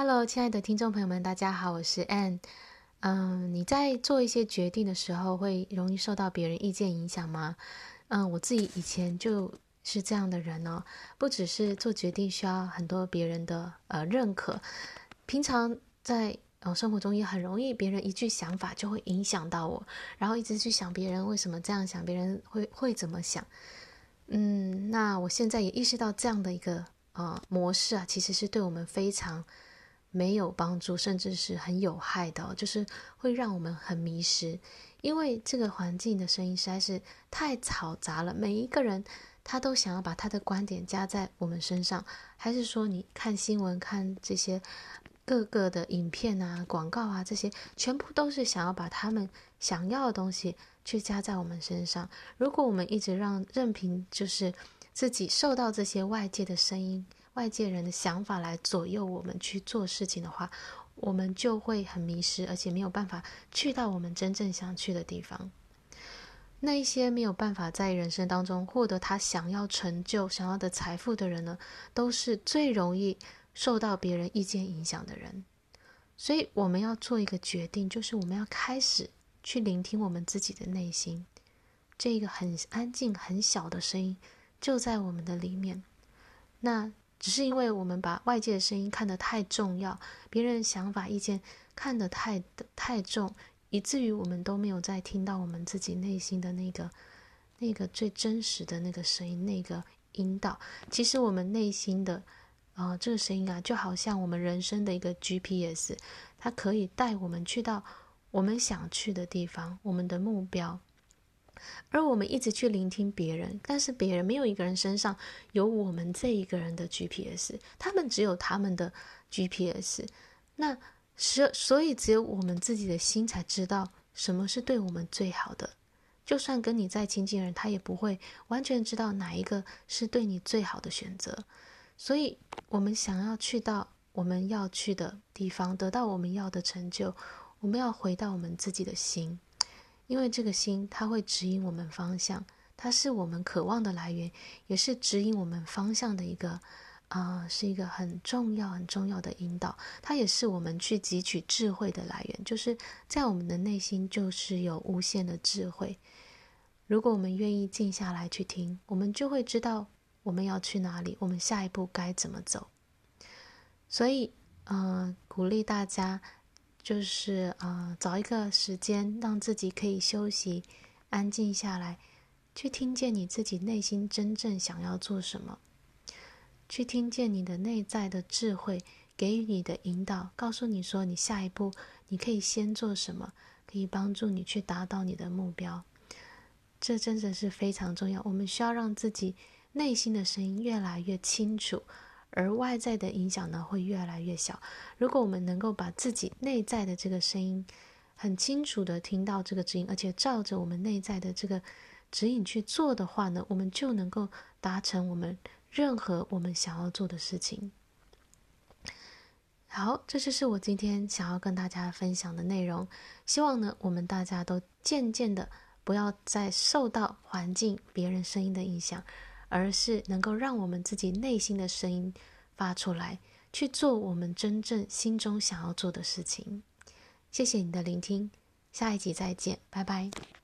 Hello，亲爱的听众朋友们，大家好，我是 Ann。嗯，你在做一些决定的时候，会容易受到别人意见影响吗？嗯，我自己以前就是这样的人哦，不只是做决定需要很多别人的呃认可，平常在呃生活中也很容易，别人一句想法就会影响到我，然后一直去想别人为什么这样想，别人会会怎么想。嗯，那我现在也意识到这样的一个呃模式啊，其实是对我们非常。没有帮助，甚至是很有害的，就是会让我们很迷失。因为这个环境的声音实在是太嘈杂了，每一个人他都想要把他的观点加在我们身上，还是说你看新闻、看这些各个的影片啊、广告啊，这些全部都是想要把他们想要的东西去加在我们身上。如果我们一直让任凭就是自己受到这些外界的声音，外界人的想法来左右我们去做事情的话，我们就会很迷失，而且没有办法去到我们真正想去的地方。那一些没有办法在人生当中获得他想要成就、想要的财富的人呢，都是最容易受到别人意见影响的人。所以我们要做一个决定，就是我们要开始去聆听我们自己的内心，这个很安静、很小的声音就在我们的里面。那。只是因为我们把外界的声音看得太重要，别人的想法意见看得太太重，以至于我们都没有再听到我们自己内心的那个那个最真实的那个声音，那个引导。其实我们内心的啊、这个声音啊，就好像我们人生的一个 GPS，它可以带我们去到我们想去的地方，我们的目标。而我们一直去聆听别人，但是别人没有一个人身上有我们这一个人的 GPS，他们只有他们的 GPS。那所所以只有我们自己的心才知道什么是对我们最好的。就算跟你再亲近的人，他也不会完全知道哪一个是对你最好的选择。所以，我们想要去到我们要去的地方，得到我们要的成就，我们要回到我们自己的心。因为这个心，它会指引我们方向，它是我们渴望的来源，也是指引我们方向的一个，啊、是一个很重要、很重要的引导。它也是我们去汲取智慧的来源，就是在我们的内心，就是有无限的智慧。如果我们愿意静下来去听，我们就会知道我们要去哪里，我们下一步该怎么走。所以，嗯、呃，鼓励大家。就是、呃，找一个时间，让自己可以休息、安静下来，去听见你自己内心真正想要做什么，去听见你的内在的智慧给予你的引导，告诉你说你下一步你可以先做什么，可以帮助你去达到你的目标。这真的是非常重要。我们需要让自己内心的声音越来越清楚。而外在的影响呢，会越来越小。如果我们能够把自己内在的这个声音很清楚地听到这个指引，而且照着我们内在的这个指引去做的话呢，我们就能够达成我们任何我们想要做的事情。好，这就是我今天想要跟大家分享的内容。希望呢，我们大家都渐渐的不要再受到环境、别人声音的影响。而是能够让我们自己内心的声音发出来，去做我们真正心中想要做的事情。谢谢你的聆听，下一集再见，拜拜。